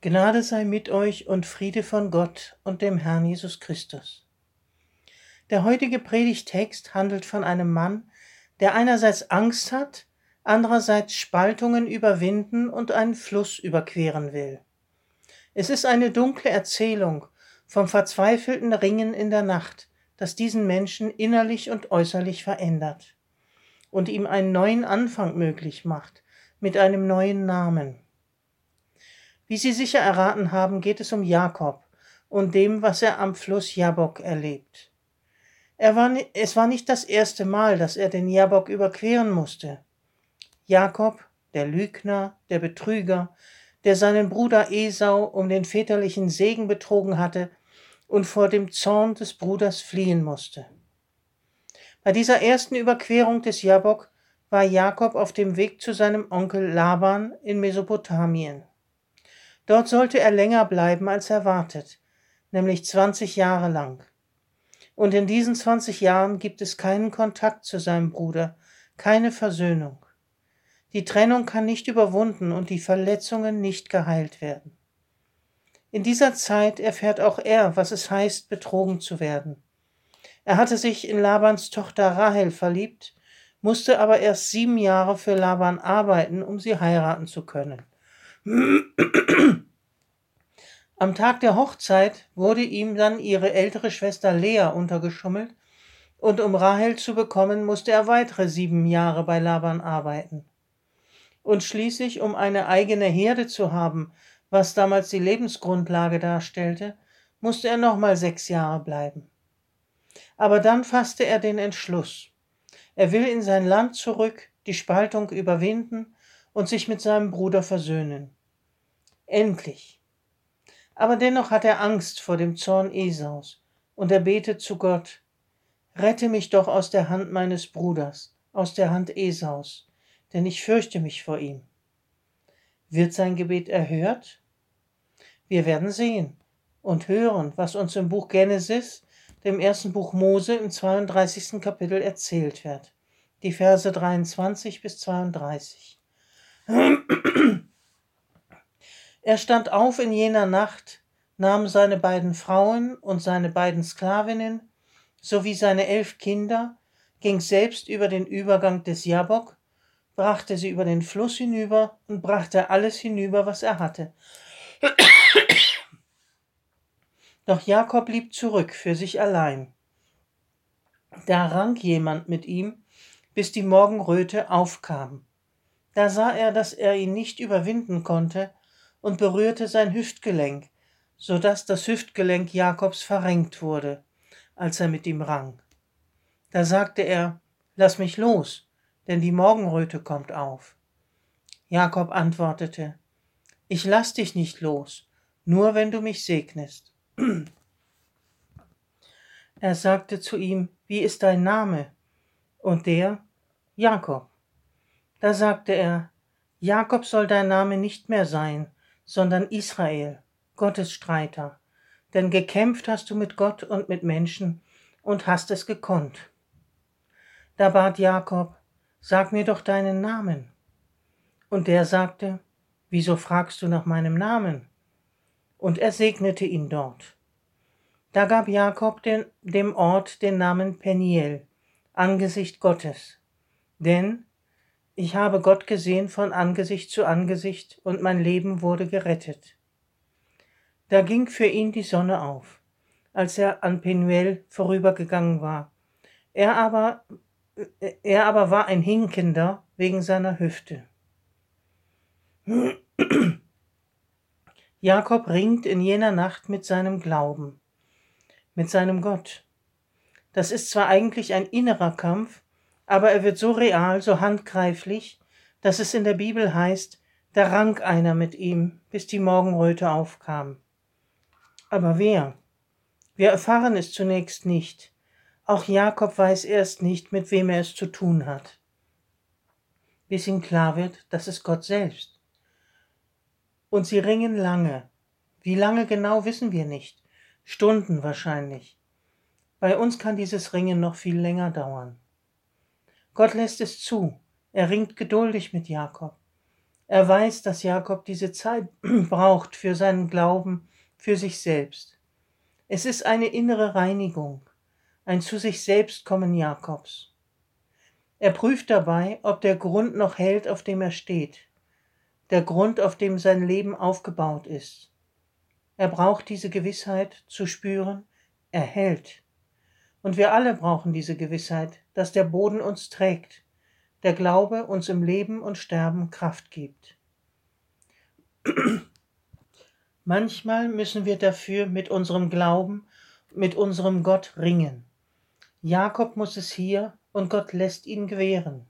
Gnade sei mit euch und Friede von Gott und dem Herrn Jesus Christus. Der heutige Predigtext handelt von einem Mann, der einerseits Angst hat, andererseits Spaltungen überwinden und einen Fluss überqueren will. Es ist eine dunkle Erzählung vom verzweifelten Ringen in der Nacht, das diesen Menschen innerlich und äußerlich verändert und ihm einen neuen Anfang möglich macht mit einem neuen Namen. Wie Sie sicher erraten haben, geht es um Jakob und dem, was er am Fluss Jabok erlebt. Er war, es war nicht das erste Mal, dass er den Jabok überqueren musste. Jakob, der Lügner, der Betrüger, der seinen Bruder Esau um den väterlichen Segen betrogen hatte und vor dem Zorn des Bruders fliehen musste. Bei dieser ersten Überquerung des Jabok war Jakob auf dem Weg zu seinem Onkel Laban in Mesopotamien. Dort sollte er länger bleiben als erwartet, nämlich 20 Jahre lang. Und in diesen 20 Jahren gibt es keinen Kontakt zu seinem Bruder, keine Versöhnung. Die Trennung kann nicht überwunden und die Verletzungen nicht geheilt werden. In dieser Zeit erfährt auch er, was es heißt, betrogen zu werden. Er hatte sich in Labans Tochter Rahel verliebt, musste aber erst sieben Jahre für Laban arbeiten, um sie heiraten zu können. Am Tag der Hochzeit wurde ihm dann ihre ältere Schwester Lea untergeschummelt, und um Rahel zu bekommen, musste er weitere sieben Jahre bei Laban arbeiten. Und schließlich, um eine eigene Herde zu haben, was damals die Lebensgrundlage darstellte, musste er nochmal sechs Jahre bleiben. Aber dann fasste er den Entschluss. Er will in sein Land zurück, die Spaltung überwinden und sich mit seinem Bruder versöhnen. Endlich. Aber dennoch hat er Angst vor dem Zorn Esaus, und er betet zu Gott, Rette mich doch aus der Hand meines Bruders, aus der Hand Esaus, denn ich fürchte mich vor ihm. Wird sein Gebet erhört? Wir werden sehen und hören, was uns im Buch Genesis, dem ersten Buch Mose im 32. Kapitel erzählt wird. Die Verse 23 bis 32. Er stand auf in jener Nacht, nahm seine beiden Frauen und seine beiden Sklavinnen sowie seine elf Kinder, ging selbst über den Übergang des Jabok, brachte sie über den Fluss hinüber und brachte alles hinüber, was er hatte. Doch Jakob blieb zurück für sich allein. Da rang jemand mit ihm, bis die Morgenröte aufkam. Da sah er, dass er ihn nicht überwinden konnte, und berührte sein Hüftgelenk, so dass das Hüftgelenk Jakobs verrenkt wurde, als er mit ihm rang. Da sagte er, Lass mich los, denn die Morgenröte kommt auf. Jakob antwortete, Ich lass dich nicht los, nur wenn du mich segnest. Er sagte zu ihm, Wie ist dein Name? Und der, Jakob. Da sagte er, Jakob soll dein Name nicht mehr sein, sondern Israel, Gottes Streiter. Denn gekämpft hast du mit Gott und mit Menschen und hast es gekonnt. Da bat Jakob, sag mir doch deinen Namen. Und der sagte, wieso fragst du nach meinem Namen? Und er segnete ihn dort. Da gab Jakob den, dem Ort den Namen Peniel, Angesicht Gottes. Denn ich habe Gott gesehen von Angesicht zu Angesicht und mein Leben wurde gerettet. Da ging für ihn die Sonne auf, als er an Penuel vorübergegangen war. Er aber, er aber war ein Hinkender wegen seiner Hüfte. Jakob ringt in jener Nacht mit seinem Glauben, mit seinem Gott. Das ist zwar eigentlich ein innerer Kampf, aber er wird so real, so handgreiflich, dass es in der Bibel heißt, da rang einer mit ihm, bis die Morgenröte aufkam. Aber wer? Wir erfahren es zunächst nicht. Auch Jakob weiß erst nicht, mit wem er es zu tun hat. Bis ihm klar wird, das ist Gott selbst. Und sie ringen lange. Wie lange genau wissen wir nicht. Stunden wahrscheinlich. Bei uns kann dieses Ringen noch viel länger dauern. Gott lässt es zu. Er ringt geduldig mit Jakob. Er weiß, dass Jakob diese Zeit braucht für seinen Glauben, für sich selbst. Es ist eine innere Reinigung, ein zu sich selbst kommen Jakobs. Er prüft dabei, ob der Grund noch hält, auf dem er steht, der Grund, auf dem sein Leben aufgebaut ist. Er braucht diese Gewissheit zu spüren, er hält. Und wir alle brauchen diese Gewissheit, dass der Boden uns trägt, der Glaube uns im Leben und Sterben Kraft gibt. Manchmal müssen wir dafür mit unserem Glauben, mit unserem Gott ringen. Jakob muss es hier und Gott lässt ihn gewähren.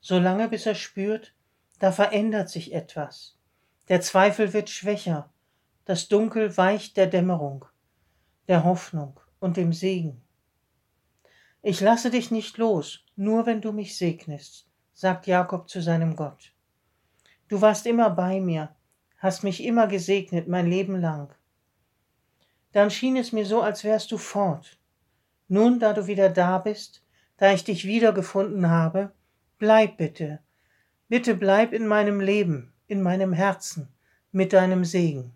Solange bis er spürt, da verändert sich etwas. Der Zweifel wird schwächer, das Dunkel weicht der Dämmerung, der Hoffnung und dem Segen. Ich lasse dich nicht los, nur wenn du mich segnest, sagt Jakob zu seinem Gott. Du warst immer bei mir, hast mich immer gesegnet mein Leben lang. Dann schien es mir so, als wärst du fort. Nun, da du wieder da bist, da ich dich wiedergefunden habe, bleib bitte, bitte bleib in meinem Leben, in meinem Herzen, mit deinem Segen.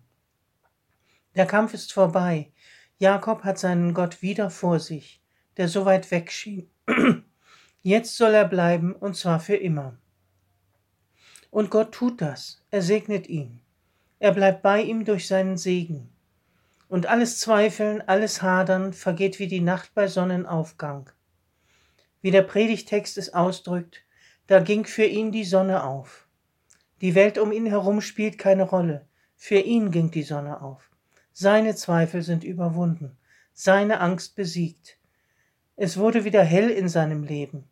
Der Kampf ist vorbei, Jakob hat seinen Gott wieder vor sich, der so weit weg schien. Jetzt soll er bleiben, und zwar für immer. Und Gott tut das, er segnet ihn. Er bleibt bei ihm durch seinen Segen. Und alles Zweifeln, alles Hadern vergeht wie die Nacht bei Sonnenaufgang. Wie der Predigtext es ausdrückt, da ging für ihn die Sonne auf. Die Welt um ihn herum spielt keine Rolle, für ihn ging die Sonne auf. Seine Zweifel sind überwunden, seine Angst besiegt. Es wurde wieder hell in seinem Leben.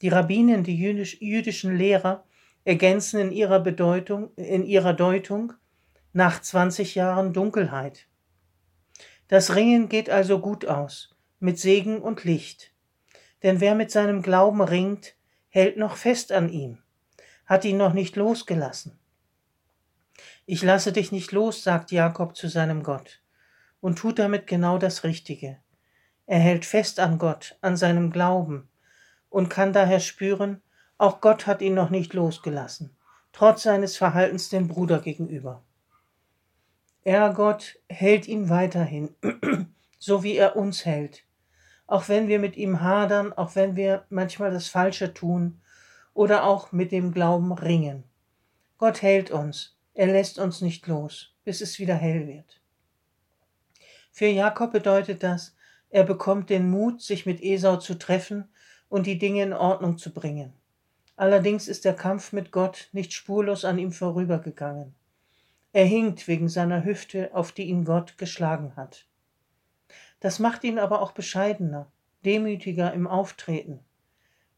Die Rabbinen, die jüdischen Lehrer, ergänzen in ihrer Bedeutung, in ihrer Deutung nach 20 Jahren Dunkelheit. Das Ringen geht also gut aus, mit Segen und Licht. Denn wer mit seinem Glauben ringt, hält noch fest an ihm, hat ihn noch nicht losgelassen. Ich lasse dich nicht los, sagt Jakob zu seinem Gott, und tut damit genau das Richtige. Er hält fest an Gott, an seinem Glauben, und kann daher spüren, auch Gott hat ihn noch nicht losgelassen, trotz seines Verhaltens dem Bruder gegenüber. Er, Gott, hält ihn weiterhin, so wie er uns hält. Auch wenn wir mit ihm hadern, auch wenn wir manchmal das Falsche tun oder auch mit dem Glauben ringen. Gott hält uns, er lässt uns nicht los, bis es wieder hell wird. Für Jakob bedeutet das, er bekommt den Mut, sich mit Esau zu treffen und die Dinge in Ordnung zu bringen. Allerdings ist der Kampf mit Gott nicht spurlos an ihm vorübergegangen. Er hinkt wegen seiner Hüfte, auf die ihn Gott geschlagen hat. Das macht ihn aber auch bescheidener, demütiger im Auftreten.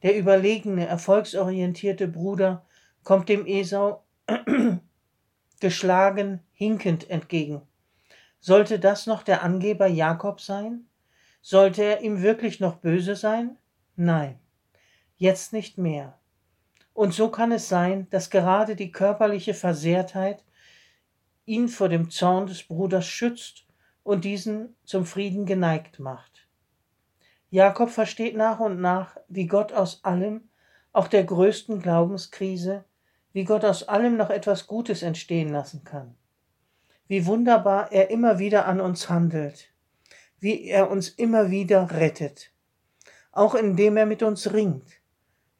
Der überlegene, erfolgsorientierte Bruder kommt dem Esau geschlagen, hinkend entgegen. Sollte das noch der Angeber Jakob sein? Sollte er ihm wirklich noch böse sein? Nein, jetzt nicht mehr. Und so kann es sein, dass gerade die körperliche Versehrtheit ihn vor dem Zorn des Bruders schützt und diesen zum Frieden geneigt macht. Jakob versteht nach und nach, wie Gott aus allem, auch der größten Glaubenskrise, wie Gott aus allem noch etwas Gutes entstehen lassen kann. Wie wunderbar er immer wieder an uns handelt, wie er uns immer wieder rettet, auch indem er mit uns ringt.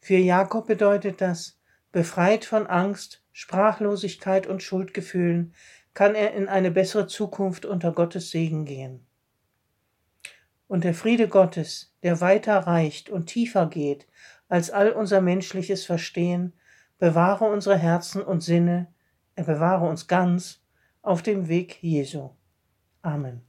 Für Jakob bedeutet das, befreit von Angst, Sprachlosigkeit und Schuldgefühlen, kann er in eine bessere Zukunft unter Gottes Segen gehen. Und der Friede Gottes, der weiter reicht und tiefer geht als all unser menschliches Verstehen, bewahre unsere Herzen und Sinne, er bewahre uns ganz auf dem Weg Jesu. Amen.